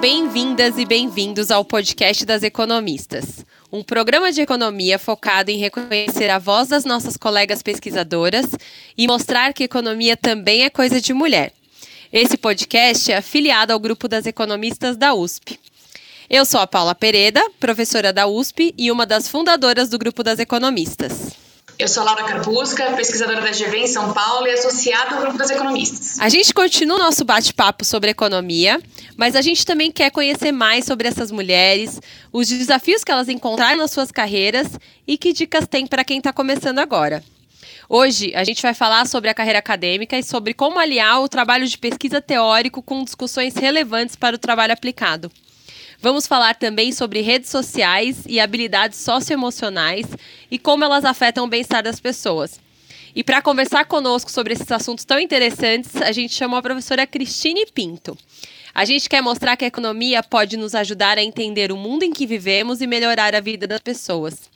Bem-vindas e bem-vindos ao podcast das economistas, um programa de economia focado em reconhecer a voz das nossas colegas pesquisadoras e mostrar que economia também é coisa de mulher. Esse podcast é afiliado ao grupo das economistas da USP. Eu sou a Paula Pereda, professora da USP e uma das fundadoras do grupo das economistas. Eu sou Laura Carpusca, pesquisadora da GV em São Paulo e associada ao grupo das economistas. A gente continua o nosso bate-papo sobre economia, mas a gente também quer conhecer mais sobre essas mulheres, os desafios que elas encontraram nas suas carreiras e que dicas tem para quem está começando agora. Hoje a gente vai falar sobre a carreira acadêmica e sobre como aliar o trabalho de pesquisa teórico com discussões relevantes para o trabalho aplicado. Vamos falar também sobre redes sociais e habilidades socioemocionais e como elas afetam o bem-estar das pessoas. E para conversar conosco sobre esses assuntos tão interessantes, a gente chamou a professora Cristine Pinto. A gente quer mostrar que a economia pode nos ajudar a entender o mundo em que vivemos e melhorar a vida das pessoas.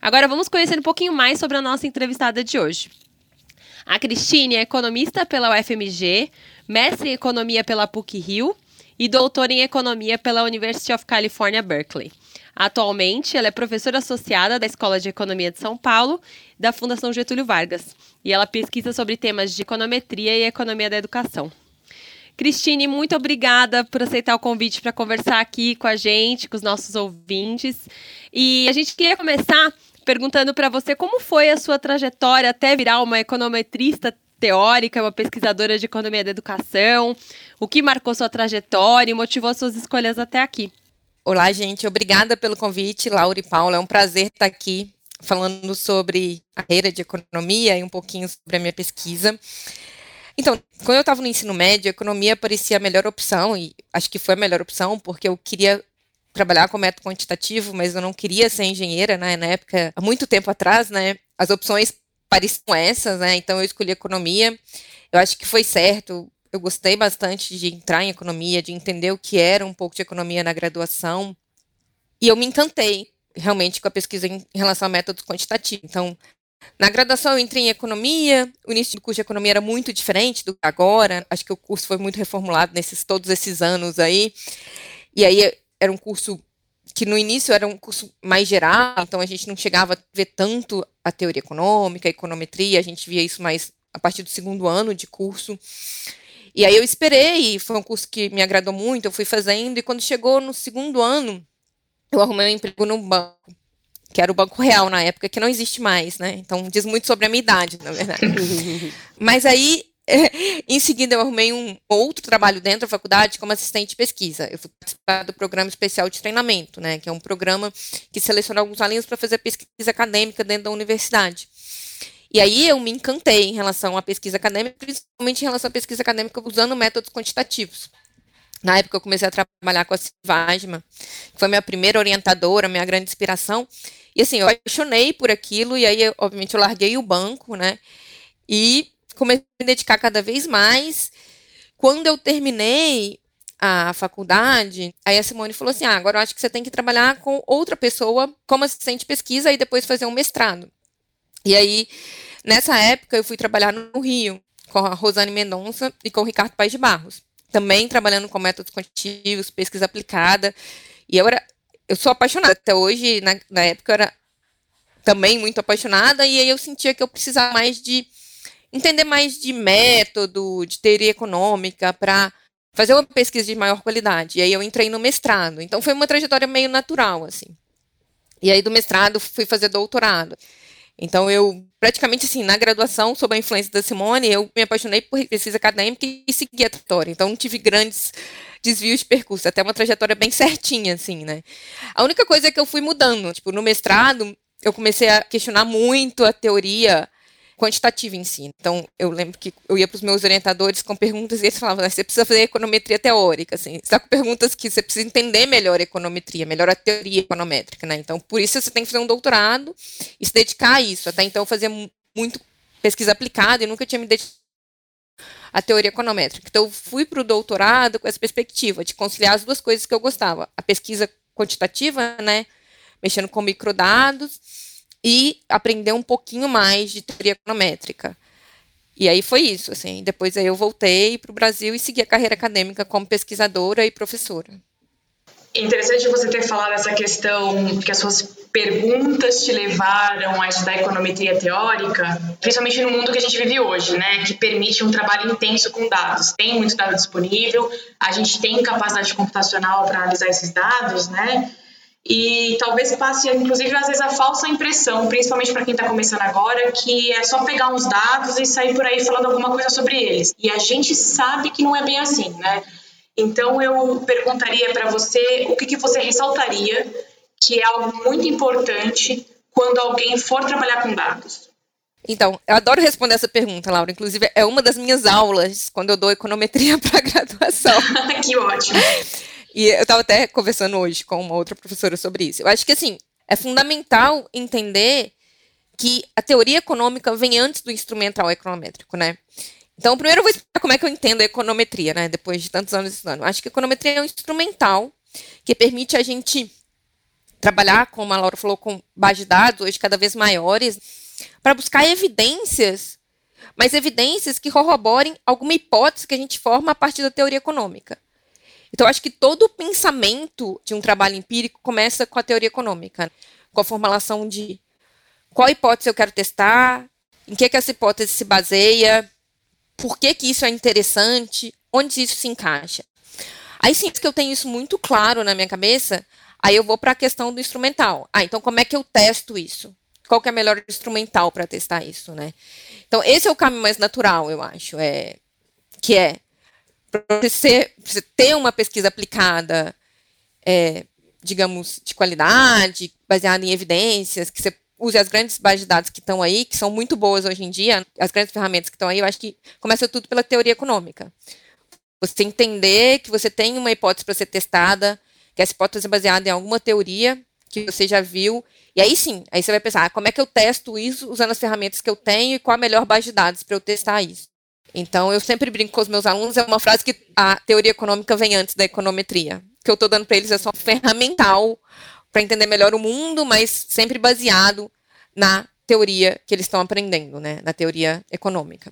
Agora vamos conhecer um pouquinho mais sobre a nossa entrevistada de hoje. A Cristine é economista pela UFMG, mestre em economia pela PUC-Rio e doutora em Economia pela University of California, Berkeley. Atualmente, ela é professora associada da Escola de Economia de São Paulo, da Fundação Getúlio Vargas, e ela pesquisa sobre temas de econometria e economia da educação. Cristine, muito obrigada por aceitar o convite para conversar aqui com a gente, com os nossos ouvintes. E a gente queria começar perguntando para você como foi a sua trajetória até virar uma econometrista teórica, uma pesquisadora de economia da educação, o que marcou sua trajetória e motivou suas escolhas até aqui. Olá, gente, obrigada pelo convite, Laura e Paula. É um prazer estar aqui falando sobre a carreira de economia e um pouquinho sobre a minha pesquisa. Então, quando eu estava no ensino médio, a economia parecia a melhor opção, e acho que foi a melhor opção, porque eu queria trabalhar com método quantitativo, mas eu não queria ser engenheira, né? Na época, há muito tempo atrás, né? As opções pareciam essas, né? Então eu escolhi economia. Eu acho que foi certo. Eu gostei bastante de entrar em economia, de entender o que era um pouco de economia na graduação. E eu me encantei realmente com a pesquisa em relação a métodos quantitativos. Então, na graduação eu entrei em economia, o início do curso de economia era muito diferente do que agora. Acho que o curso foi muito reformulado nesses todos esses anos aí. E aí era um curso que no início era um curso mais geral, então a gente não chegava a ver tanto a teoria econômica, a econometria, a gente via isso mais a partir do segundo ano de curso. E aí eu esperei, foi um curso que me agradou muito, eu fui fazendo, e quando chegou no segundo ano, eu arrumei um emprego num banco, que era o Banco Real na época, que não existe mais, né? Então diz muito sobre a minha idade, na verdade. Mas aí em seguida, eu arrumei um outro trabalho dentro da faculdade como assistente de pesquisa. Eu fui participar do programa especial de treinamento, né, que é um programa que seleciona alguns alunos para fazer pesquisa acadêmica dentro da universidade. E aí eu me encantei em relação à pesquisa acadêmica, principalmente em relação à pesquisa acadêmica usando métodos quantitativos. Na época eu comecei a trabalhar com a Silvagema, que foi minha primeira orientadora, minha grande inspiração. E assim, eu apaixonei por aquilo, e aí, obviamente, eu larguei o banco, né? E comecei a me dedicar cada vez mais. Quando eu terminei a faculdade, aí a Simone falou assim: ah, agora eu acho que você tem que trabalhar com outra pessoa como assistente de pesquisa e depois fazer um mestrado. E aí, nessa época, eu fui trabalhar no Rio com a Rosane Mendonça e com o Ricardo Paes de Barros. Também trabalhando com métodos quantitativos, pesquisa aplicada. E eu era. Eu sou apaixonada. Até hoje, na, na época, eu era também muito apaixonada, e aí eu sentia que eu precisava mais de entender mais de método, de teoria econômica, para fazer uma pesquisa de maior qualidade. E aí eu entrei no mestrado. Então foi uma trajetória meio natural, assim. E aí do mestrado fui fazer doutorado. Então eu, praticamente assim, na graduação, sob a influência da Simone, eu me apaixonei por pesquisa acadêmica e segui a trajetória. Então não tive grandes desvios de percurso, até uma trajetória bem certinha, assim, né? A única coisa é que eu fui mudando. Tipo, no mestrado, eu comecei a questionar muito a teoria quantitativa em si. Então, eu lembro que eu ia para os meus orientadores com perguntas e eles falavam, ah, você precisa fazer econometria teórica, assim, você está com perguntas que você precisa entender melhor a econometria, melhor a teoria econométrica, né? Então, por isso você tem que fazer um doutorado e se dedicar a isso. Até então, eu fazia muito pesquisa aplicada e nunca tinha me dedicado à teoria econométrica. Então, eu fui para o doutorado com essa perspectiva de conciliar as duas coisas que eu gostava. A pesquisa quantitativa, né, mexendo com microdados, e aprender um pouquinho mais de teoria econométrica. E aí foi isso, assim. Depois aí eu voltei para o Brasil e segui a carreira acadêmica como pesquisadora e professora. Interessante você ter falado essa questão que as suas perguntas te levaram a estudar econometria teórica, principalmente no mundo que a gente vive hoje, né, que permite um trabalho intenso com dados. Tem muito dado disponível, a gente tem capacidade computacional para analisar esses dados, né? E talvez passe, inclusive, às vezes a falsa impressão, principalmente para quem está começando agora, que é só pegar uns dados e sair por aí falando alguma coisa sobre eles. E a gente sabe que não é bem assim, né? Então eu perguntaria para você o que, que você ressaltaria que é algo muito importante quando alguém for trabalhar com dados. Então, eu adoro responder essa pergunta, Laura. Inclusive, é uma das minhas aulas quando eu dou econometria para graduação. que ótimo. E eu estava até conversando hoje com uma outra professora sobre isso. Eu acho que, assim, é fundamental entender que a teoria econômica vem antes do instrumental econométrico, né? Então, primeiro eu vou explicar como é que eu entendo a econometria, né? Depois de tantos anos estudando. Acho que a econometria é um instrumental que permite a gente trabalhar, como a Laura falou, com bases de dados hoje cada vez maiores, para buscar evidências, mas evidências que corroborem alguma hipótese que a gente forma a partir da teoria econômica. Então, acho que todo o pensamento de um trabalho empírico começa com a teoria econômica, com a formulação de qual hipótese eu quero testar, em que, que essa hipótese se baseia, por que, que isso é interessante, onde isso se encaixa. Aí sim que eu tenho isso muito claro na minha cabeça, aí eu vou para a questão do instrumental. Ah, então como é que eu testo isso? Qual que é o melhor instrumental para testar isso, né? Então esse é o caminho mais natural, eu acho, é que é para você, você, ter uma pesquisa aplicada, é, digamos, de qualidade, baseada em evidências, que você use as grandes bases de dados que estão aí, que são muito boas hoje em dia, as grandes ferramentas que estão aí, eu acho que começa tudo pela teoria econômica. Você entender que você tem uma hipótese para ser testada, que essa hipótese é baseada em alguma teoria que você já viu, e aí sim, aí você vai pensar, ah, como é que eu testo isso usando as ferramentas que eu tenho e qual a melhor base de dados para eu testar isso. Então, eu sempre brinco com os meus alunos, é uma frase que a teoria econômica vem antes da econometria. O que eu estou dando para eles é só ferramental para entender melhor o mundo, mas sempre baseado na teoria que eles estão aprendendo, né, na teoria econômica.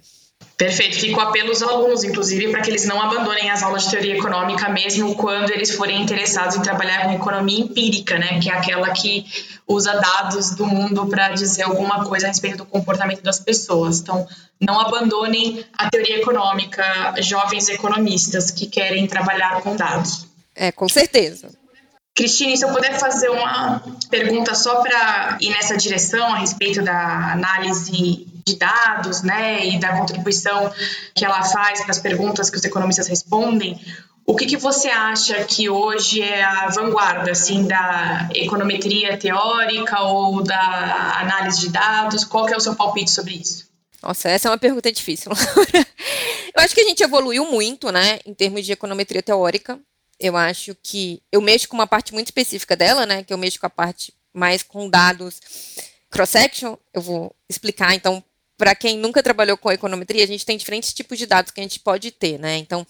Perfeito. Fico apelo aos alunos, inclusive, para que eles não abandonem as aulas de teoria econômica, mesmo quando eles forem interessados em trabalhar com economia empírica, né, que é aquela que usa dados do mundo para dizer alguma coisa a respeito do comportamento das pessoas. Então, não abandonem a teoria econômica, jovens economistas que querem trabalhar com dados. É, com certeza. Cristine, se eu puder fazer uma pergunta só para ir nessa direção a respeito da análise de dados, né, e da contribuição que ela faz para as perguntas que os economistas respondem, o que, que você acha que hoje é a vanguarda, assim, da econometria teórica ou da análise de dados? Qual é o seu palpite sobre isso? Nossa, essa é uma pergunta difícil. eu acho que a gente evoluiu muito, né, em termos de econometria teórica. Eu acho que eu mexo com uma parte muito específica dela, né, que eu mexo com a parte mais com dados cross-section. Eu vou explicar, então, para quem nunca trabalhou com econometria, a gente tem diferentes tipos de dados que a gente pode ter, né? Então,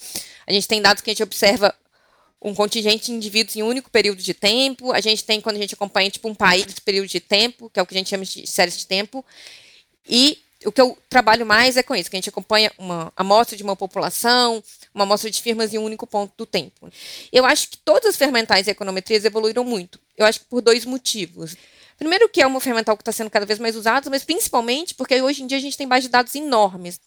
a gente tem dados que a gente observa um contingente de indivíduos em um único período de tempo. A gente tem quando a gente acompanha tipo um país nesse período de tempo, que é o que a gente chama de séries de tempo. E o que eu trabalho mais é com isso, que a gente acompanha uma amostra de uma população, uma amostra de firmas em um único ponto do tempo. Eu acho que todas as fermentais e econometrias evoluíram muito. Eu acho que por dois motivos. Primeiro que é uma fermental que está sendo cada vez mais usada, mas principalmente porque hoje em dia a gente tem bases de dados enormes,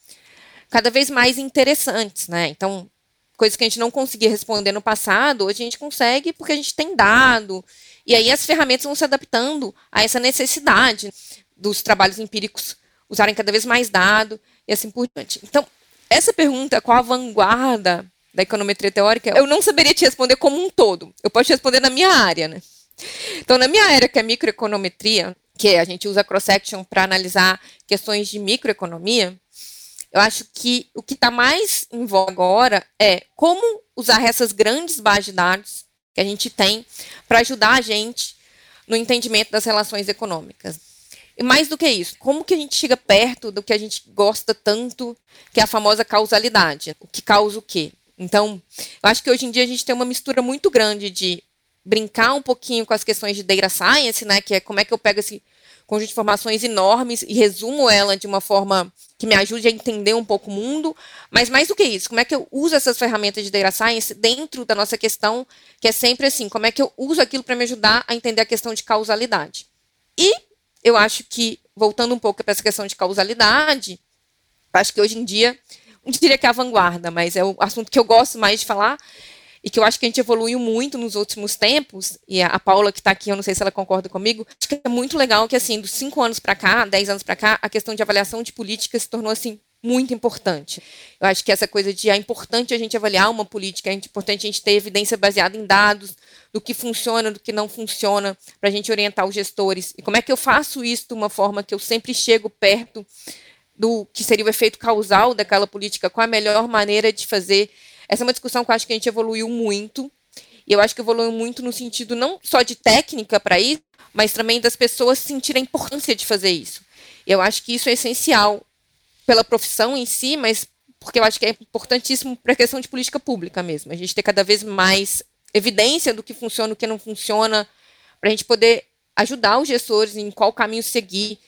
cada vez mais interessantes, né? Então, coisas que a gente não conseguia responder no passado, hoje a gente consegue porque a gente tem dado. E aí as ferramentas vão se adaptando a essa necessidade dos trabalhos empíricos usarem cada vez mais dado e assim por diante. Então, essa pergunta, qual a vanguarda da econometria teórica, eu não saberia te responder como um todo. Eu posso te responder na minha área, né? Então, na minha área, que é microeconometria, que a gente usa cross-section para analisar questões de microeconomia, eu acho que o que está mais em voga agora é como usar essas grandes bases de dados que a gente tem para ajudar a gente no entendimento das relações econômicas. E mais do que isso, como que a gente chega perto do que a gente gosta tanto, que é a famosa causalidade. O que causa o quê? Então, eu acho que hoje em dia a gente tem uma mistura muito grande de brincar um pouquinho com as questões de data science, né, que é como é que eu pego esse conjunto de informações enormes e resumo ela de uma forma que me ajude a entender um pouco o mundo, mas mais do que isso, como é que eu uso essas ferramentas de data science dentro da nossa questão, que é sempre assim, como é que eu uso aquilo para me ajudar a entender a questão de causalidade. E eu acho que, voltando um pouco para essa questão de causalidade, acho que hoje em dia, não diria que é a vanguarda, mas é o assunto que eu gosto mais de falar, e que eu acho que a gente evoluiu muito nos últimos tempos, e a, Paula que está aqui, eu não sei se ela concorda comigo, acho que é muito legal que, assim, dos cinco anos para cá, dez anos para cá, a questão de avaliação de política se tornou, assim, muito importante. Eu acho que essa coisa de é importante a gente avaliar uma política, é importante a gente ter evidência baseada em dados do que funciona, do que não funciona, para a gente orientar os gestores. E como é que eu faço isso de uma forma que eu sempre chego perto do que seria o efeito causal daquela política, qual a melhor maneira de fazer essa é uma discussão que eu acho que a gente evoluiu muito. E eu acho que evoluiu muito no sentido não só de técnica para isso, mas também das pessoas sentirem a importância de fazer isso. Eu acho que isso é essencial pela profissão em si, mas porque eu acho que é importantíssimo para a questão de política pública mesmo. A gente ter cada vez mais evidência do que funciona o que não funciona, para a gente poder ajudar os gestores em qual caminho seguir,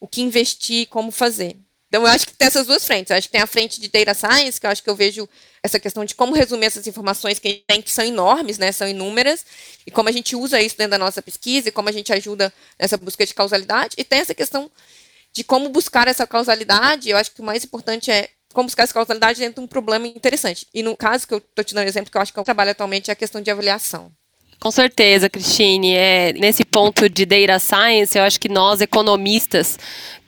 o que investir, como fazer. Então, eu acho que tem essas duas frentes. Eu acho que tem a frente de data science, que eu acho que eu vejo essa questão de como resumir essas informações que a gente tem, que são enormes, né, são inúmeras, e como a gente usa isso dentro da nossa pesquisa, e como a gente ajuda nessa busca de causalidade. E tem essa questão de como buscar essa causalidade. Eu acho que o mais importante é como buscar essa causalidade dentro de um problema interessante. E no caso que eu estou te dando um exemplo, que eu acho que eu trabalho atualmente, é a questão de avaliação. Com certeza, Cristine. É, nesse ponto de data science, eu acho que nós, economistas,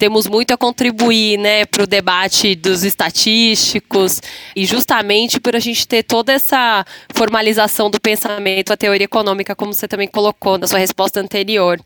temos muito a contribuir né, para o debate dos estatísticos e justamente por a gente ter toda essa formalização do pensamento, a teoria econômica, como você também colocou na sua resposta anterior.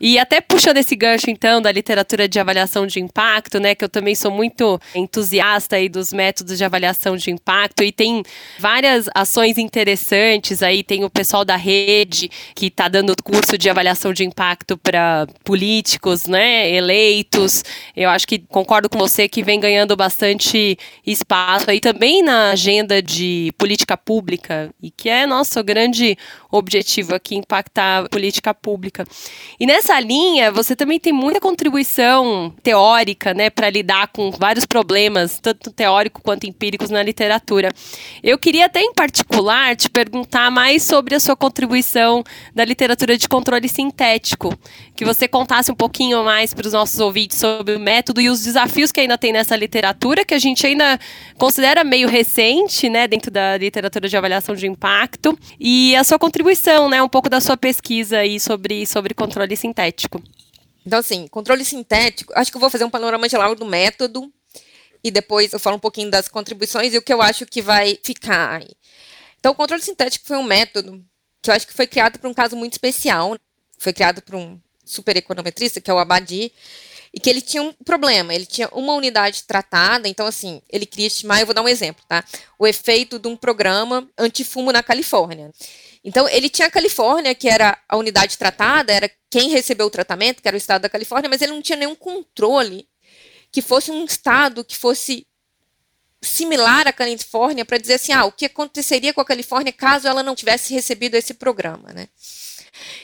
E até puxando esse gancho, então, da literatura de avaliação de impacto, né, que eu também sou muito entusiasta aí dos métodos de avaliação de impacto e tem várias ações interessantes aí, tem o pessoal da rede que está dando curso de avaliação de impacto para políticos, né, eleitos. Eu acho que concordo com você que vem ganhando bastante espaço aí também na agenda de política pública e que é nosso grande objetivo aqui impactar a política pública. E nessa linha, você também tem muita contribuição teórica, né, para lidar com vários problemas, tanto teórico quanto empíricos na literatura. Eu queria até em particular te perguntar mais sobre a sua contribuição da literatura de controle sintético. Que você contasse um pouquinho mais para os nossos ouvintes sobre o método e os desafios que ainda tem nessa literatura, que a gente ainda considera meio recente, né, dentro da literatura de avaliação de impacto, e a sua contribuição, né, um pouco da sua pesquisa aí sobre, sobre controle sintético. Então, assim, controle sintético, acho que eu vou fazer um panorama geral do método e depois eu falo um pouquinho das contribuições e o que eu acho que vai ficar aí. Então, o controle sintético foi um método que eu acho que foi criado para um caso muito especial. Foi criado por um super econometrista, que é o Abadi, e que ele tinha um problema, ele tinha uma unidade tratada, então assim, ele queria estimar, eu vou dar um exemplo, tá? O efeito de um programa antifumo na Califórnia. Então, ele tinha a Califórnia, que era a unidade tratada, era quem recebeu o tratamento, que era o estado da Califórnia, mas ele não tinha nenhum controle que fosse um estado que fosse similar à Califórnia para dizer assim, ah, o que aconteceria com a Califórnia caso ela não tivesse recebido esse programa, né?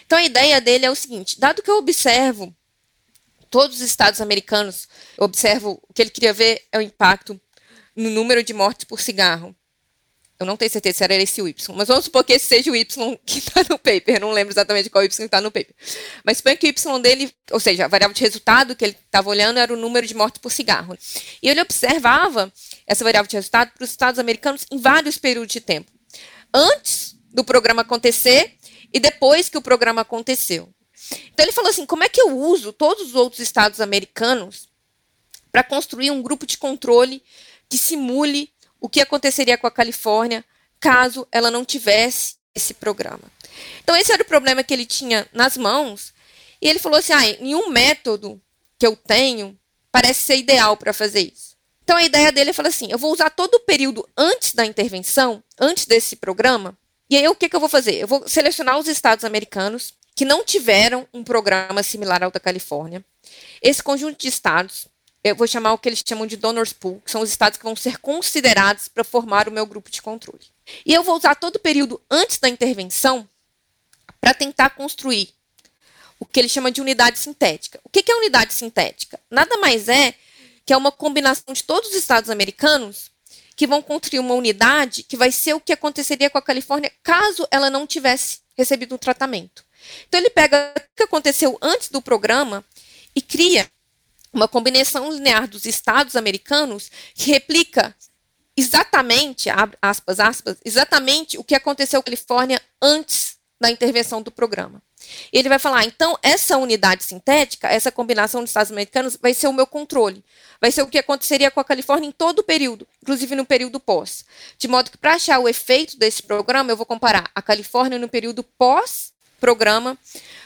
Então a ideia dele é o seguinte: dado que eu observo todos os estados americanos, eu observo o que ele queria ver é o impacto no número de mortes por cigarro. Eu não tenho certeza se era esse o Y, mas vamos supor que esse seja o Y que está no paper. não lembro exatamente qual Y está no paper. Mas suponha que o Y dele, ou seja, a variável de resultado que ele estava olhando era o número de mortes por cigarro. E ele observava essa variável de resultado para os Estados americanos em vários períodos de tempo. Antes do programa acontecer e depois que o programa aconteceu. Então ele falou assim: como é que eu uso todos os outros estados americanos para construir um grupo de controle que simule o que aconteceria com a Califórnia caso ela não tivesse esse programa. Então, esse era o problema que ele tinha nas mãos. E ele falou assim: ah, nenhum método que eu tenho parece ser ideal para fazer isso. Então, a ideia dele é falar assim: eu vou usar todo o período antes da intervenção, antes desse programa, e aí o que, que eu vou fazer? Eu vou selecionar os estados americanos que não tiveram um programa similar ao da Califórnia. Esse conjunto de estados eu vou chamar o que eles chamam de donors pool, que são os estados que vão ser considerados para formar o meu grupo de controle. E eu vou usar todo o período antes da intervenção para tentar construir o que ele chama de unidade sintética. O que é unidade sintética? Nada mais é que é uma combinação de todos os estados americanos que vão construir uma unidade que vai ser o que aconteceria com a Califórnia caso ela não tivesse recebido o tratamento. Então ele pega o que aconteceu antes do programa e cria uma combinação linear dos estados americanos que replica exatamente, aspas, aspas, exatamente o que aconteceu com a Califórnia antes da intervenção do programa. Ele vai falar, então, essa unidade sintética, essa combinação de estados americanos, vai ser o meu controle. Vai ser o que aconteceria com a Califórnia em todo o período, inclusive no período pós. De modo que, para achar o efeito desse programa, eu vou comparar a Califórnia no período pós-programa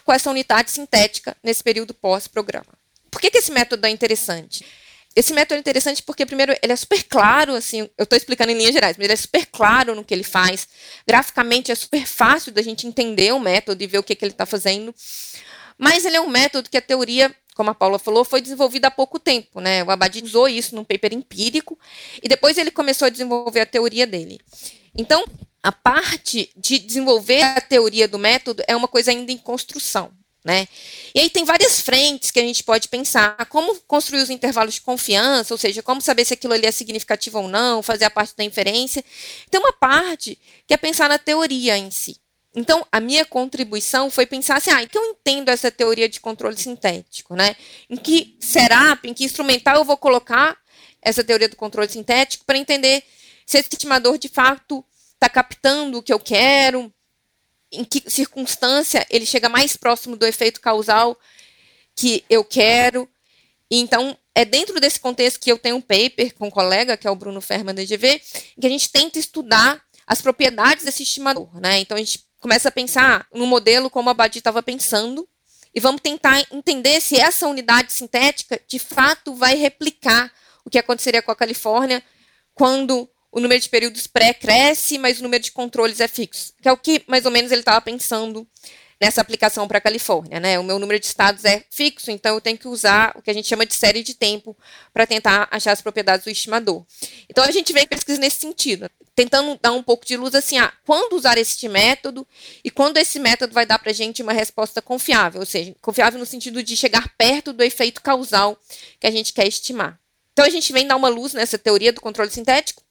com essa unidade sintética nesse período pós-programa. Por que, que esse método é interessante? Esse método é interessante porque, primeiro, ele é super claro, assim, eu estou explicando em linhas gerais, mas ele é super claro no que ele faz. Graficamente é super fácil da gente entender o método e ver o que, que ele está fazendo. Mas ele é um método que a teoria, como a Paula falou, foi desenvolvida há pouco tempo, né? O Abadi usou isso num paper empírico e depois ele começou a desenvolver a teoria dele. Então, a parte de desenvolver a teoria do método é uma coisa ainda em construção. Né? E aí tem várias frentes que a gente pode pensar, como construir os intervalos de confiança, ou seja, como saber se aquilo ali é significativo ou não, fazer a parte da inferência. Tem uma parte que é pensar na teoria em si. Então, a minha contribuição foi pensar assim, ah, que eu entendo essa teoria de controle sintético, né? Em que setup, em que instrumental eu vou colocar essa teoria do controle sintético para entender se esse estimador de fato está captando o que eu quero, em que circunstância ele chega mais próximo do efeito causal que eu quero. Então, é dentro desse contexto que eu tenho um paper com um colega, que é o Bruno Ferman da EGV, que a gente tenta estudar as propriedades desse estimador. Né? Então, a gente começa a pensar no modelo como a Badi estava pensando, e vamos tentar entender se essa unidade sintética, de fato, vai replicar o que aconteceria com a Califórnia quando o número de períodos pré cresce, mas o número de controles é fixo, que é o que mais ou menos ele estava pensando nessa aplicação para a Califórnia, né? O meu número de estados é fixo, então eu tenho que usar o que a gente chama de série de tempo para tentar achar as propriedades do estimador. Então a gente vem pesquisa nesse sentido, tentando dar um pouco de luz assim, ah, quando usar este método e quando esse método vai dar para a gente uma resposta confiável, ou seja, confiável no sentido de chegar perto do efeito causal que a gente quer estimar. Então a gente vem dar uma luz nessa teoria do controle sintético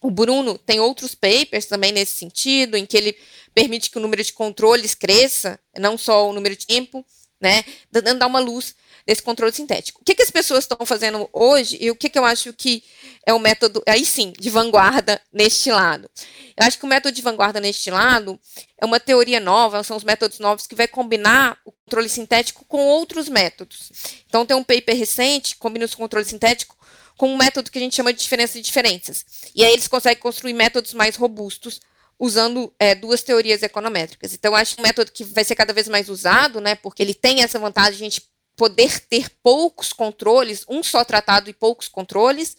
o Bruno tem outros papers também nesse sentido, em que ele permite que o número de controles cresça, não só o número de tempo, né? Dando uma luz desse controle sintético. O que, que as pessoas estão fazendo hoje e o que, que eu acho que é o método, aí sim, de vanguarda neste lado? Eu acho que o método de vanguarda neste lado é uma teoria nova, são os métodos novos que vai combinar o controle sintético com outros métodos. Então, tem um paper recente que combina o controle sintético com um método que a gente chama de diferença de diferenças. E aí eles conseguem construir métodos mais robustos usando é, duas teorias econométricas. Então, acho um método que vai ser cada vez mais usado, né, porque ele tem essa vantagem de a gente poder ter poucos controles, um só tratado e poucos controles,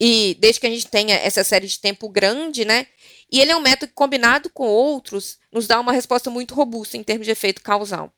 e desde que a gente tenha essa série de tempo grande, né, e ele é um método que, combinado com outros, nos dá uma resposta muito robusta em termos de efeito causal.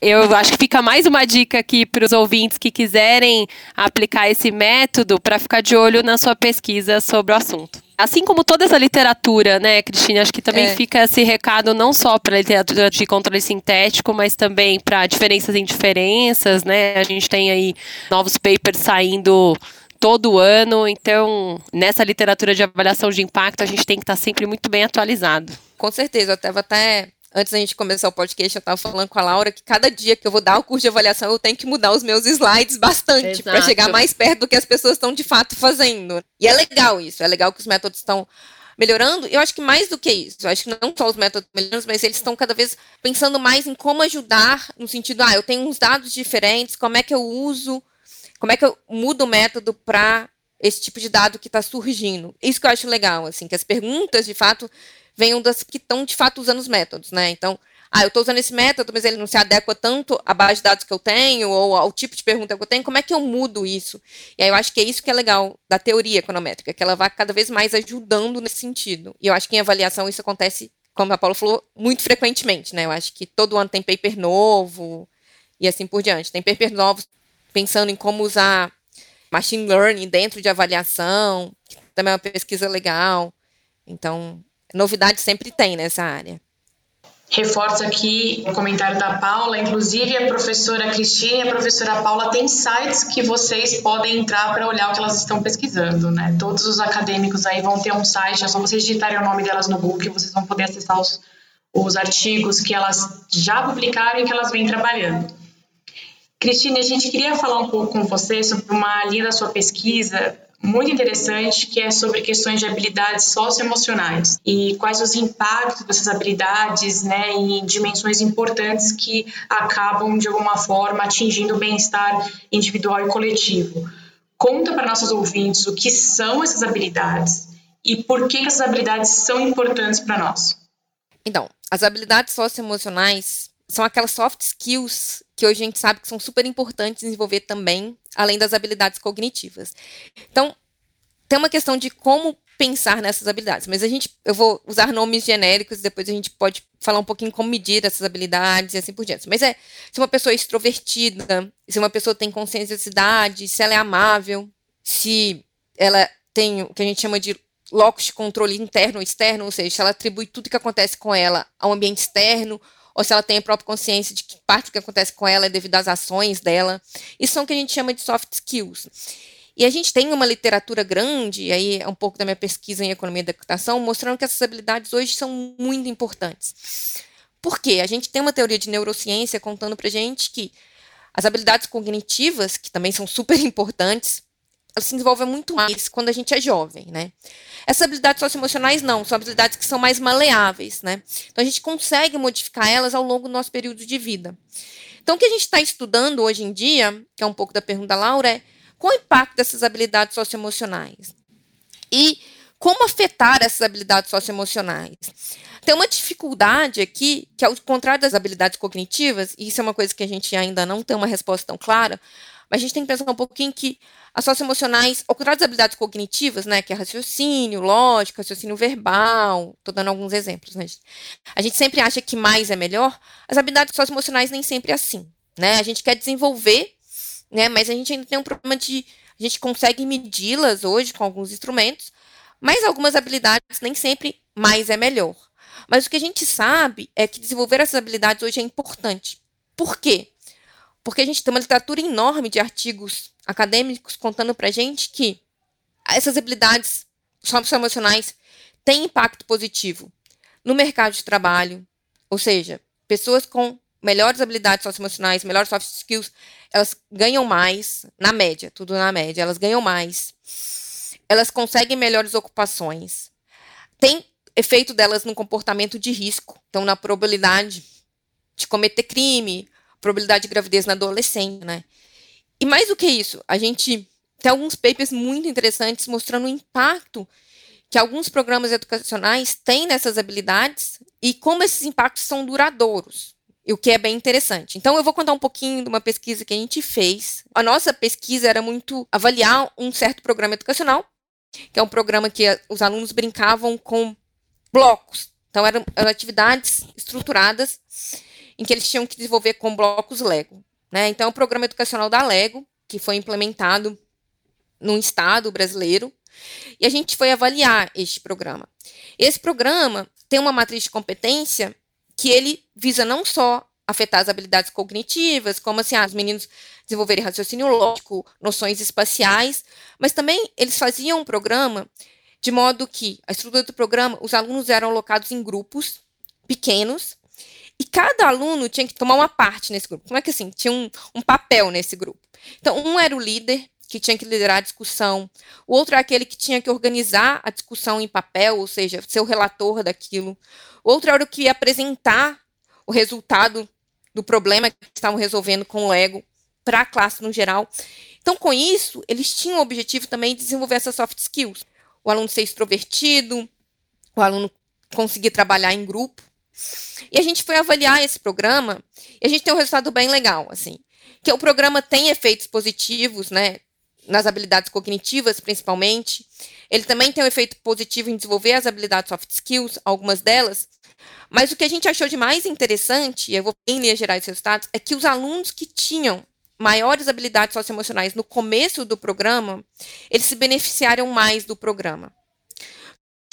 Eu acho que fica mais uma dica aqui para os ouvintes que quiserem aplicar esse método para ficar de olho na sua pesquisa sobre o assunto. Assim como toda essa literatura, né, Cristina? Acho que também é. fica esse recado não só para a literatura de controle sintético, mas também para diferenças em diferenças, né? A gente tem aí novos papers saindo todo ano, então nessa literatura de avaliação de impacto a gente tem que estar sempre muito bem atualizado. Com certeza, eu estava até antes da gente começar o podcast, eu estava falando com a Laura que cada dia que eu vou dar o curso de avaliação, eu tenho que mudar os meus slides bastante para chegar mais perto do que as pessoas estão de fato fazendo. E é legal isso, é legal que os métodos estão melhorando. Eu acho que mais do que isso, eu acho que não só os métodos melhorando, mas eles estão cada vez pensando mais em como ajudar, no sentido, ah, eu tenho uns dados diferentes, como é que eu uso, como é que eu mudo o método para esse tipo de dado que está surgindo. Isso que eu acho legal, assim, que as perguntas, de fato, venham das que estão de fato usando os métodos, né? Então, ah, eu estou usando esse método, mas ele não se adequa tanto à base de dados que eu tenho ou ao tipo de pergunta que eu tenho, como é que eu mudo isso? E aí eu acho que é isso que é legal da teoria econométrica, que ela vai cada vez mais ajudando nesse sentido. E eu acho que em avaliação isso acontece, como a Paula falou, muito frequentemente, né? Eu acho que todo ano tem paper novo e assim por diante. Tem paper novos pensando em como usar machine learning dentro de avaliação, que também é uma pesquisa legal. Então, novidade sempre tem nessa área. Reforço aqui o comentário da Paula, inclusive a professora Cristina e a professora Paula têm sites que vocês podem entrar para olhar o que elas estão pesquisando, né? Todos os acadêmicos aí vão ter um site, é só vocês digitarem o nome delas no Google que vocês vão poder acessar os, os artigos que elas já publicaram e que elas vêm trabalhando. Cristina, a gente queria falar um pouco com você sobre uma linha da sua pesquisa muito interessante que é sobre questões de habilidades socioemocionais e quais os impactos dessas habilidades né, em dimensões importantes que acabam, de alguma forma, atingindo o bem-estar individual e coletivo. Conta para nossos ouvintes o que são essas habilidades e por que essas habilidades são importantes para nós. Então, as habilidades socioemocionais são aquelas soft skills que hoje a gente sabe que são super importantes desenvolver também, além das habilidades cognitivas. Então, tem uma questão de como pensar nessas habilidades, mas a gente, eu vou usar nomes genéricos, depois a gente pode falar um pouquinho como medir essas habilidades e assim por diante. Mas é, se uma pessoa é extrovertida, se uma pessoa tem consciência de cidade, se ela é amável, se ela tem o que a gente chama de locus de controle interno ou externo, ou seja, se ela atribui tudo que acontece com ela ao ambiente externo, ou se ela tem a própria consciência de que parte do que acontece com ela é devido às ações dela. Isso são o que a gente chama de soft skills. E a gente tem uma literatura grande, aí é um pouco da minha pesquisa em economia da computação, mostrando que essas habilidades hoje são muito importantes. Por quê? A gente tem uma teoria de neurociência contando para gente que as habilidades cognitivas, que também são super importantes, elas se desenvolvem muito mais quando a gente é jovem, né? Essas habilidades socioemocionais não, são habilidades que são mais maleáveis, né? Então a gente consegue modificar elas ao longo do nosso período de vida. Então o que a gente está estudando hoje em dia, que é um pouco da pergunta da Laura, é qual o impacto dessas habilidades socioemocionais? E como afetar essas habilidades socioemocionais? Tem uma dificuldade aqui, que ao contrário das habilidades cognitivas, e isso é uma coisa que a gente ainda não tem uma resposta tão clara, mas a gente tem que pensar um pouquinho que as socioemocionais, ao contrário das habilidades cognitivas, né, que é raciocínio, lógica, raciocínio verbal, estou dando alguns exemplos, né? A gente sempre acha que mais é melhor, as habilidades socioemocionais nem sempre é assim, né? A gente quer desenvolver, né, mas a gente ainda tem um problema de a gente consegue medi-las hoje com alguns instrumentos, mas algumas habilidades nem sempre mais é melhor. Mas o que a gente sabe é que desenvolver essas habilidades hoje é importante. Por quê? Porque a gente tem uma literatura enorme de artigos acadêmicos contando para gente que essas habilidades socioemocionais têm impacto positivo no mercado de trabalho, ou seja, pessoas com melhores habilidades socioemocionais, melhores soft skills, elas ganham mais, na média, tudo na média, elas ganham mais, elas conseguem melhores ocupações, tem efeito delas no comportamento de risco, então na probabilidade de cometer crime, probabilidade de gravidez na adolescente, né? E mais do que isso, a gente tem alguns papers muito interessantes mostrando o impacto que alguns programas educacionais têm nessas habilidades e como esses impactos são duradouros, o que é bem interessante. Então, eu vou contar um pouquinho de uma pesquisa que a gente fez. A nossa pesquisa era muito avaliar um certo programa educacional, que é um programa que os alunos brincavam com blocos. Então, eram, eram atividades estruturadas em que eles tinham que desenvolver com blocos Lego. Né? Então, é um programa educacional da Lego, que foi implementado no estado brasileiro, e a gente foi avaliar este programa. Esse programa tem uma matriz de competência que ele visa não só afetar as habilidades cognitivas, como assim, ah, os meninos desenvolverem raciocínio lógico, noções espaciais, mas também eles faziam um programa de modo que a estrutura do programa, os alunos eram alocados em grupos pequenos e cada aluno tinha que tomar uma parte nesse grupo. Como é que assim? Tinha um, um papel nesse grupo. Então, um era o líder, que tinha que liderar a discussão. O outro é aquele que tinha que organizar a discussão em papel, ou seja, ser o relator daquilo. O outro era o que ia apresentar o resultado do problema que estavam resolvendo com o Lego para a classe no geral. Então, com isso, eles tinham o objetivo também de desenvolver essas soft skills. O aluno ser extrovertido, o aluno conseguir trabalhar em grupo. E a gente foi avaliar esse programa e a gente tem um resultado bem legal, assim, que o programa tem efeitos positivos, né, nas habilidades cognitivas, principalmente. Ele também tem um efeito positivo em desenvolver as habilidades soft skills, algumas delas. Mas o que a gente achou de mais interessante, e eu vou em linhas gerais os resultados, é que os alunos que tinham maiores habilidades socioemocionais no começo do programa, eles se beneficiaram mais do programa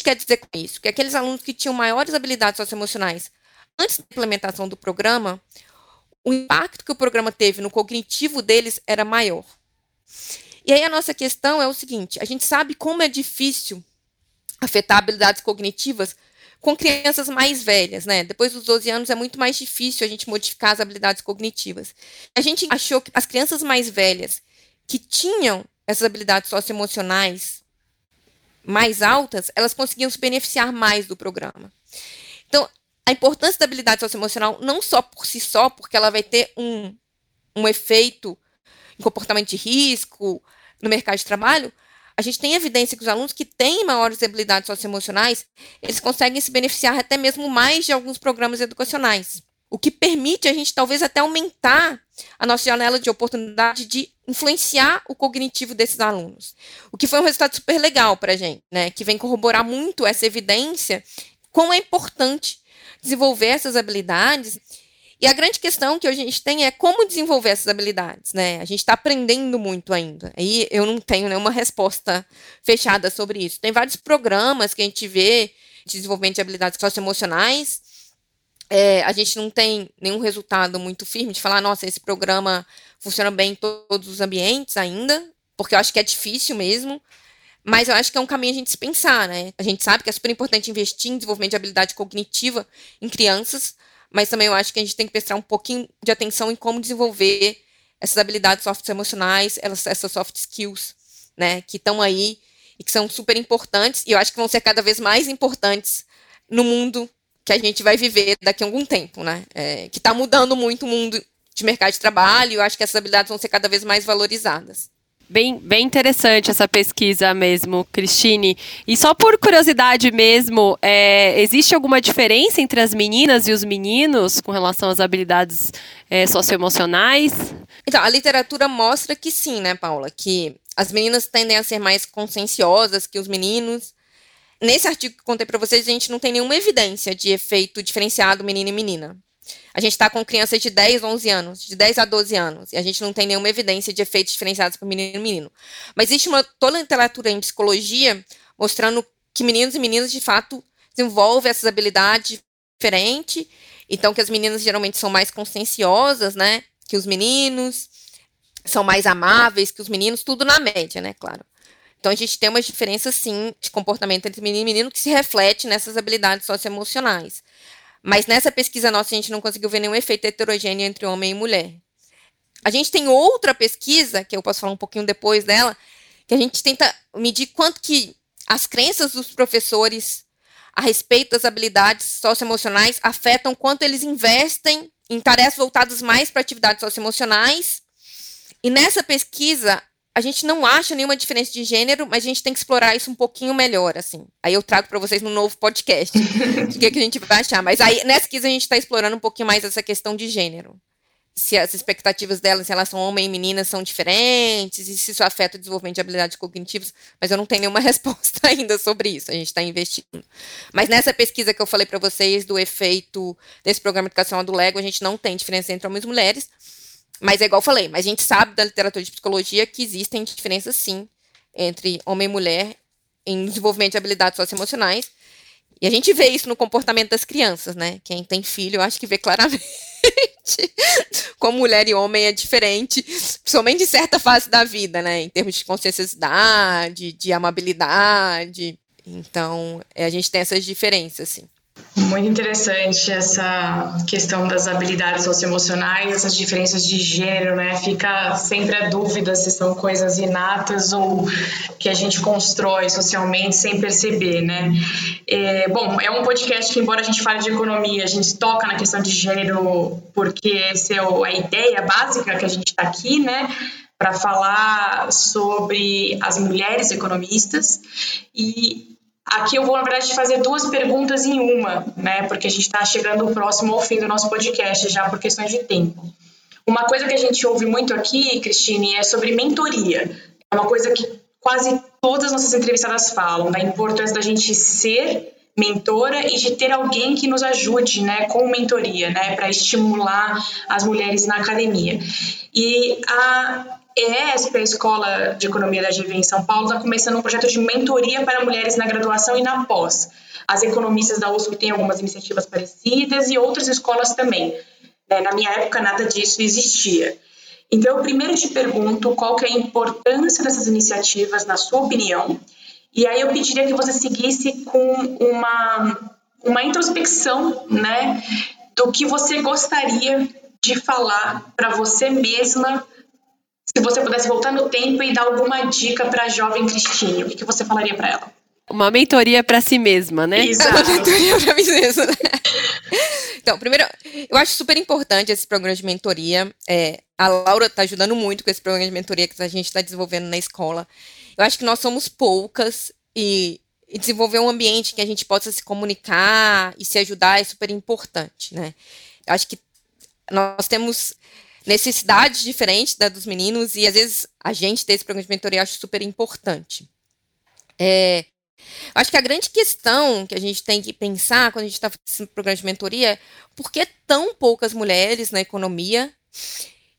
quer dizer com isso? Que aqueles alunos que tinham maiores habilidades socioemocionais antes da implementação do programa, o impacto que o programa teve no cognitivo deles era maior. E aí a nossa questão é o seguinte: a gente sabe como é difícil afetar habilidades cognitivas com crianças mais velhas, né? Depois dos 12 anos é muito mais difícil a gente modificar as habilidades cognitivas. A gente achou que as crianças mais velhas que tinham essas habilidades socioemocionais mais altas, elas conseguiam se beneficiar mais do programa. Então, a importância da habilidade socioemocional, não só por si só, porque ela vai ter um, um efeito em comportamento de risco no mercado de trabalho, a gente tem evidência que os alunos que têm maiores habilidades socioemocionais, eles conseguem se beneficiar até mesmo mais de alguns programas educacionais. O que permite a gente talvez até aumentar a nossa janela de oportunidade de influenciar o cognitivo desses alunos. O que foi um resultado super legal para a gente, né? Que vem corroborar muito essa evidência, como é importante desenvolver essas habilidades e a grande questão que a gente tem é como desenvolver essas habilidades, né? A gente está aprendendo muito ainda. Aí eu não tenho nenhuma resposta fechada sobre isso. Tem vários programas que a gente vê de desenvolvimento de habilidades socioemocionais. É, a gente não tem nenhum resultado muito firme de falar, nossa, esse programa funciona bem em todos os ambientes ainda, porque eu acho que é difícil mesmo. Mas eu acho que é um caminho a gente se pensar, né? A gente sabe que é super importante investir em desenvolvimento de habilidade cognitiva em crianças, mas também eu acho que a gente tem que prestar um pouquinho de atenção em como desenvolver essas habilidades soft emocionais, essas soft skills, né, que estão aí e que são super importantes e eu acho que vão ser cada vez mais importantes no mundo que a gente vai viver daqui a algum tempo, né, é, que está mudando muito o mundo de mercado de trabalho, eu acho que essas habilidades vão ser cada vez mais valorizadas. Bem, bem interessante essa pesquisa mesmo, Cristine. E só por curiosidade mesmo, é, existe alguma diferença entre as meninas e os meninos com relação às habilidades é, socioemocionais? Então, a literatura mostra que sim, né, Paula? Que as meninas tendem a ser mais conscienciosas que os meninos. Nesse artigo que contei para vocês, a gente não tem nenhuma evidência de efeito diferenciado menino e menina. A gente está com crianças de 10, 11 anos, de 10 a 12 anos, e a gente não tem nenhuma evidência de efeitos diferenciados para menino e menino. Mas existe uma toda a literatura em psicologia mostrando que meninos e meninas, de fato, desenvolvem essas habilidades diferentes. Então, que as meninas geralmente são mais conscienciosas, né? Que os meninos são mais amáveis que os meninos, tudo na média, né? Claro. Então, a gente tem uma diferença, sim, de comportamento entre menino e menino que se reflete nessas habilidades socioemocionais. Mas nessa pesquisa nossa, a gente não conseguiu ver nenhum efeito heterogêneo entre homem e mulher. A gente tem outra pesquisa, que eu posso falar um pouquinho depois dela, que a gente tenta medir quanto que as crenças dos professores a respeito das habilidades socioemocionais afetam quanto eles investem em tarefas voltadas mais para atividades socioemocionais. E nessa pesquisa, a gente não acha nenhuma diferença de gênero, mas a gente tem que explorar isso um pouquinho melhor, assim. Aí eu trago para vocês no novo podcast o que, é que a gente vai achar. Mas aí, nessa pesquisa, a gente está explorando um pouquinho mais essa questão de gênero. Se as expectativas delas em relação a homem e menina são diferentes, e se isso afeta o desenvolvimento de habilidades cognitivas, mas eu não tenho nenhuma resposta ainda sobre isso. A gente está investindo. Mas nessa pesquisa que eu falei para vocês do efeito desse programa educacional do Lego, a gente não tem diferença entre homens e mulheres. Mas é igual eu falei, mas a gente sabe da literatura de psicologia que existem diferenças sim entre homem e mulher em desenvolvimento de habilidades socioemocionais. E a gente vê isso no comportamento das crianças, né? Quem tem filho, eu acho que vê claramente como mulher e homem é diferente, principalmente em certa fase da vida, né? Em termos de conscienciosidade, de amabilidade. Então, é, a gente tem essas diferenças, assim. Muito interessante essa questão das habilidades socioemocionais, essas diferenças de gênero, né? Fica sempre a dúvida se são coisas inatas ou que a gente constrói socialmente sem perceber, né? É, bom, é um podcast que, embora a gente fale de economia, a gente toca na questão de gênero porque essa é a ideia básica que a gente está aqui, né? Para falar sobre as mulheres economistas e Aqui eu vou, na verdade, fazer duas perguntas em uma, né? Porque a gente está chegando próximo ao fim do nosso podcast, já por questões de tempo. Uma coisa que a gente ouve muito aqui, Cristine, é sobre mentoria. É uma coisa que quase todas as nossas entrevistadas falam, da importância da gente ser mentora e de ter alguém que nos ajude, né, com mentoria, né, para estimular as mulheres na academia. E a ESP, a Escola de Economia da GV em São Paulo, está começando um projeto de mentoria para mulheres na graduação e na pós. as economistas da USP têm algumas iniciativas parecidas e outras escolas também. Né? Na minha época, nada disso existia. Então, eu primeiro te pergunto qual que é a importância dessas iniciativas, na sua opinião, e aí eu pediria que você seguisse com uma, uma introspecção, né, do que você gostaria de falar para você mesma, se você pudesse voltar no tempo e dar alguma dica para a jovem Cristine, o que, que você falaria para ela? Uma mentoria para si mesma, né? Exato. Uma mentoria para mim mesma. Então, primeiro, eu acho super importante esse programa de mentoria. É, a Laura está ajudando muito com esse programa de mentoria que a gente está desenvolvendo na escola. Eu acho que nós somos poucas e, e, desenvolver um ambiente que a gente possa se comunicar e se ajudar é super importante, né? Eu acho que nós temos necessidades diferentes da dos meninos e às vezes a gente ter esse programa de mentoria acho super importante. É, Acho que a grande questão que a gente tem que pensar quando a gente está fazendo programa de mentoria é por que tão poucas mulheres na economia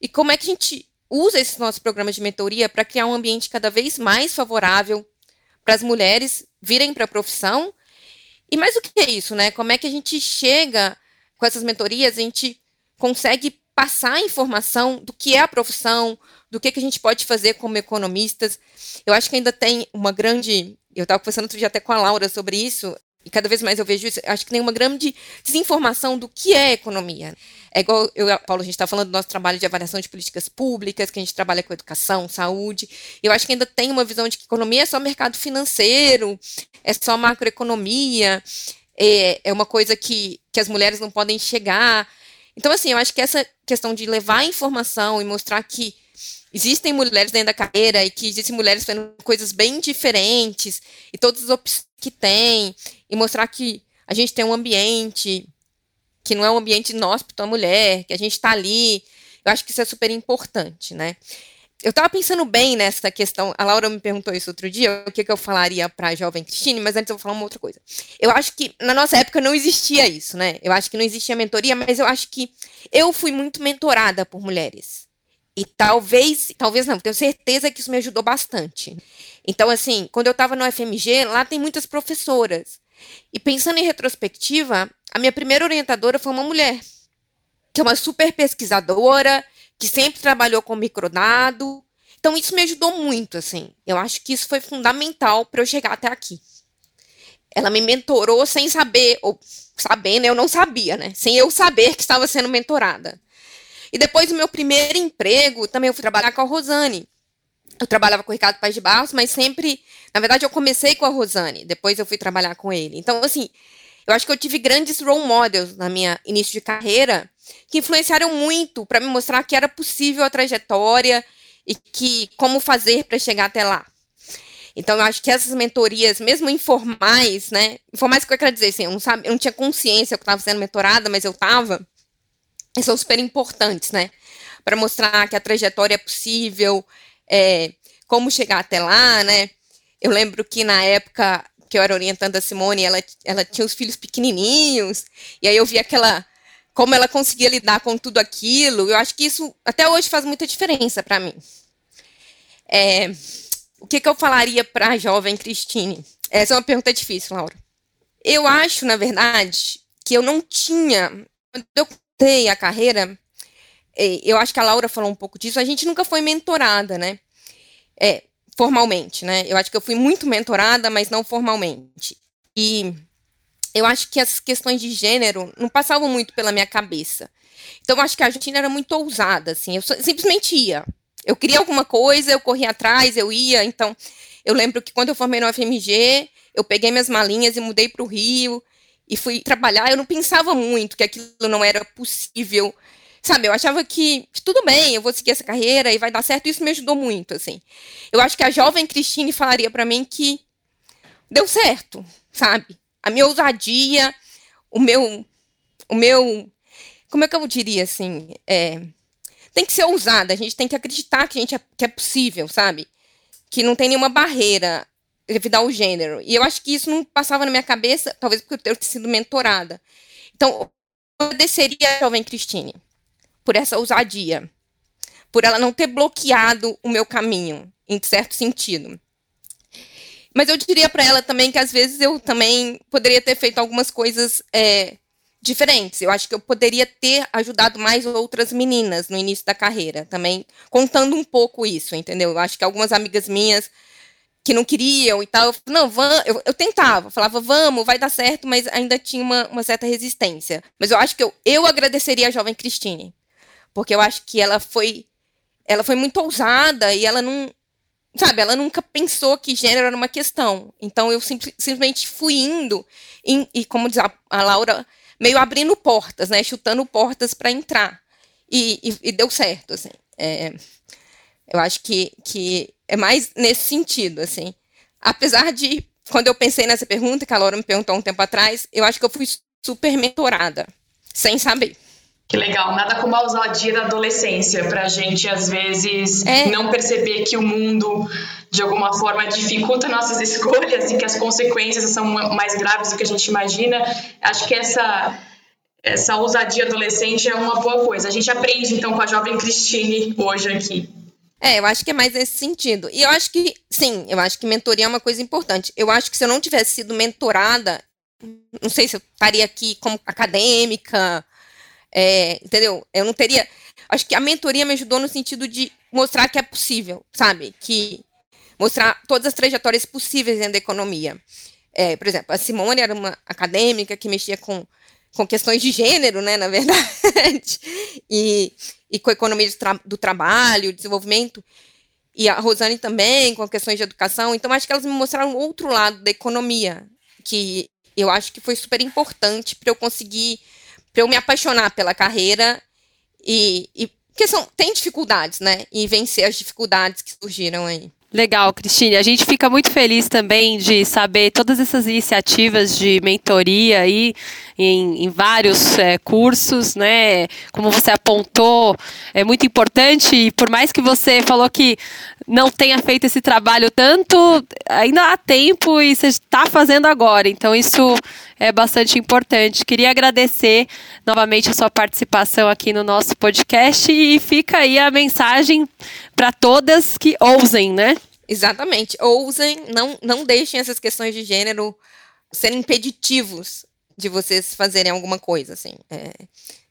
e como é que a gente usa esses nossos programas de mentoria para criar um ambiente cada vez mais favorável para as mulheres virem para a profissão. E mais do que isso, né? Como é que a gente chega com essas mentorias, a gente consegue passar informação do que é a profissão, do que, que a gente pode fazer como economistas. Eu acho que ainda tem uma grande eu estava conversando outro dia até com a Laura sobre isso, e cada vez mais eu vejo isso, acho que tem uma grande desinformação do que é economia. É igual eu Paulo, a gente está falando do nosso trabalho de avaliação de políticas públicas, que a gente trabalha com educação, saúde. Eu acho que ainda tem uma visão de que economia é só mercado financeiro, é só macroeconomia, é, é uma coisa que, que as mulheres não podem chegar. Então, assim, eu acho que essa questão de levar informação e mostrar que existem mulheres dentro da carreira e que existem mulheres fazendo coisas bem diferentes e todas as opções que tem e mostrar que a gente tem um ambiente que não é um ambiente inóspito à mulher, que a gente está ali. Eu acho que isso é super importante, né? Eu estava pensando bem nessa questão. A Laura me perguntou isso outro dia, o que, que eu falaria para a jovem Cristine, mas antes eu vou falar uma outra coisa. Eu acho que na nossa época não existia isso, né? Eu acho que não existia mentoria, mas eu acho que eu fui muito mentorada por mulheres. E talvez, talvez não, tenho certeza que isso me ajudou bastante. Então, assim, quando eu estava no FMG, lá tem muitas professoras. E pensando em retrospectiva, a minha primeira orientadora foi uma mulher, que é uma super pesquisadora, que sempre trabalhou com microdado. Então, isso me ajudou muito, assim. Eu acho que isso foi fundamental para eu chegar até aqui. Ela me mentorou sem saber, ou sabendo, eu não sabia, né? Sem eu saber que estava sendo mentorada. E depois do meu primeiro emprego, também eu fui trabalhar com a Rosane. Eu trabalhava com o Ricardo Paz de Barros, mas sempre, na verdade, eu comecei com a Rosane, depois eu fui trabalhar com ele. Então, assim, eu acho que eu tive grandes role models na minha início de carreira que influenciaram muito para me mostrar que era possível a trajetória e que como fazer para chegar até lá. Então, eu acho que essas mentorias, mesmo informais, né? Informais que eu quero dizer, assim, eu não, sabe, eu não tinha consciência que eu estava sendo mentorada, mas eu estava são super importantes, né? Para mostrar que a trajetória é possível, é, como chegar até lá, né? Eu lembro que na época que eu era orientando a Simone, ela, ela tinha os filhos pequenininhos, e aí eu vi aquela como ela conseguia lidar com tudo aquilo. Eu acho que isso até hoje faz muita diferença para mim. É, o que, que eu falaria para a jovem Cristine? Essa é uma pergunta difícil, Laura. Eu acho, na verdade, que eu não tinha. Quando eu a carreira, é, eu acho que a Laura falou um pouco disso, a gente nunca foi mentorada, né? É, formalmente, né? Eu acho que eu fui muito mentorada, mas não formalmente. E eu acho que as questões de gênero não passavam muito pela minha cabeça. Então, eu acho que a Argentina era muito ousada, assim. Eu simplesmente ia. Eu queria alguma coisa, eu corria atrás, eu ia. Então, eu lembro que quando eu formei no FMG, eu peguei minhas malinhas e mudei para o Rio e fui trabalhar, eu não pensava muito que aquilo não era possível. Sabe, eu achava que, tudo bem, eu vou seguir essa carreira e vai dar certo. Isso me ajudou muito, assim. Eu acho que a jovem Cristine falaria para mim que deu certo, sabe? A minha ousadia, o meu, o meu, como é que eu diria assim, é, tem que ser ousada. A gente tem que acreditar que a gente é, que é possível, sabe? Que não tem nenhuma barreira devido ao gênero. E eu acho que isso não passava na minha cabeça, talvez porque eu ter sido mentorada. Então, eu agradeceria a jovem Cristine por essa ousadia, por ela não ter bloqueado o meu caminho, em certo sentido. Mas eu diria para ela também que às vezes eu também poderia ter feito algumas coisas é, diferentes. Eu acho que eu poderia ter ajudado mais outras meninas no início da carreira, também contando um pouco isso, entendeu? Eu acho que algumas amigas minhas que não queriam e tal, eu, não, eu, eu, tentava, falava, vamos, vai dar certo, mas ainda tinha uma, uma certa resistência. Mas eu acho que eu, eu agradeceria a jovem Cristine, porque eu acho que ela foi, ela foi muito ousada e ela não, sabe, ela nunca pensou que gênero era uma questão. Então eu sim, simplesmente fui indo e, e como diz a, a Laura, meio abrindo portas, né? Chutando portas para entrar. E, e, e, deu certo, assim. É, eu acho que, que é mais nesse sentido, assim. Apesar de, quando eu pensei nessa pergunta, que a Laura me perguntou um tempo atrás, eu acho que eu fui super mentorada, sem saber. Que legal, nada como a ousadia da adolescência, para a gente, às vezes, é. não perceber que o mundo, de alguma forma, dificulta nossas escolhas e que as consequências são mais graves do que a gente imagina. Acho que essa, essa ousadia adolescente é uma boa coisa. A gente aprende, então, com a jovem Cristine hoje aqui. É, eu acho que é mais nesse sentido. E eu acho que, sim, eu acho que mentoria é uma coisa importante. Eu acho que se eu não tivesse sido mentorada, não sei se eu estaria aqui como acadêmica, é, entendeu? Eu não teria. Acho que a mentoria me ajudou no sentido de mostrar que é possível, sabe? Que mostrar todas as trajetórias possíveis dentro da economia. É, por exemplo, a Simone era uma acadêmica que mexia com, com questões de gênero, né, na verdade, e, e com a economia tra do trabalho, desenvolvimento, e a Rosane também, com questões de educação. Então, acho que elas me mostraram outro lado da economia, que eu acho que foi super importante para eu conseguir para eu me apaixonar pela carreira e, e porque são, tem dificuldades, né? E vencer as dificuldades que surgiram aí. Legal, Cristine. A gente fica muito feliz também de saber todas essas iniciativas de mentoria aí em, em vários é, cursos, né? Como você apontou, é muito importante. E por mais que você falou que não tenha feito esse trabalho tanto, ainda há tempo e você está fazendo agora. Então isso é bastante importante. Queria agradecer novamente a sua participação aqui no nosso podcast e fica aí a mensagem para todas que ousem, né? Exatamente. Ousem, não, não deixem essas questões de gênero serem impeditivos de vocês fazerem alguma coisa, assim. É,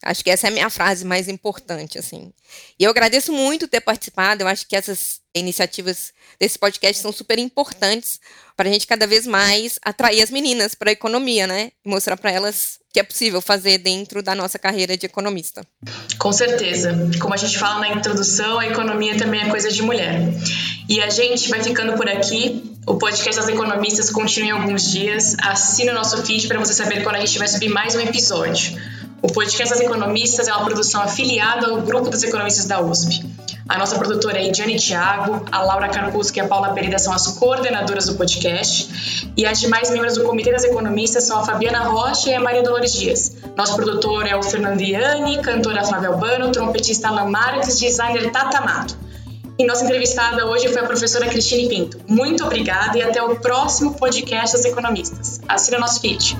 acho que essa é a minha frase mais importante, assim. E eu agradeço muito ter participado. Eu acho que essas iniciativas desse podcast são super importantes para a gente cada vez mais atrair as meninas para a economia, né? E mostrar para elas que é possível fazer dentro da nossa carreira de economista. Com certeza. Como a gente fala na introdução, a economia também é coisa de mulher. E a gente vai ficando por aqui. O podcast das economistas continua em alguns dias. Assine o nosso feed para você saber quando a gente vai subir mais um episódio. O podcast das economistas é uma produção afiliada ao grupo dos economistas da USP. A nossa produtora é Ediane Thiago, a Laura Carcusco e a Paula Pereira são as coordenadoras do podcast. E as demais membros do Comitê das Economistas são a Fabiana Rocha e a Maria Dolores Dias. Nosso produtor é o Fernando Iani, cantora Flávia Albano, trompetista Alan Marques, designer Tata Mato. E nossa entrevistada hoje foi a professora Cristine Pinto. Muito obrigada e até o próximo podcast das economistas. Assina nosso feed.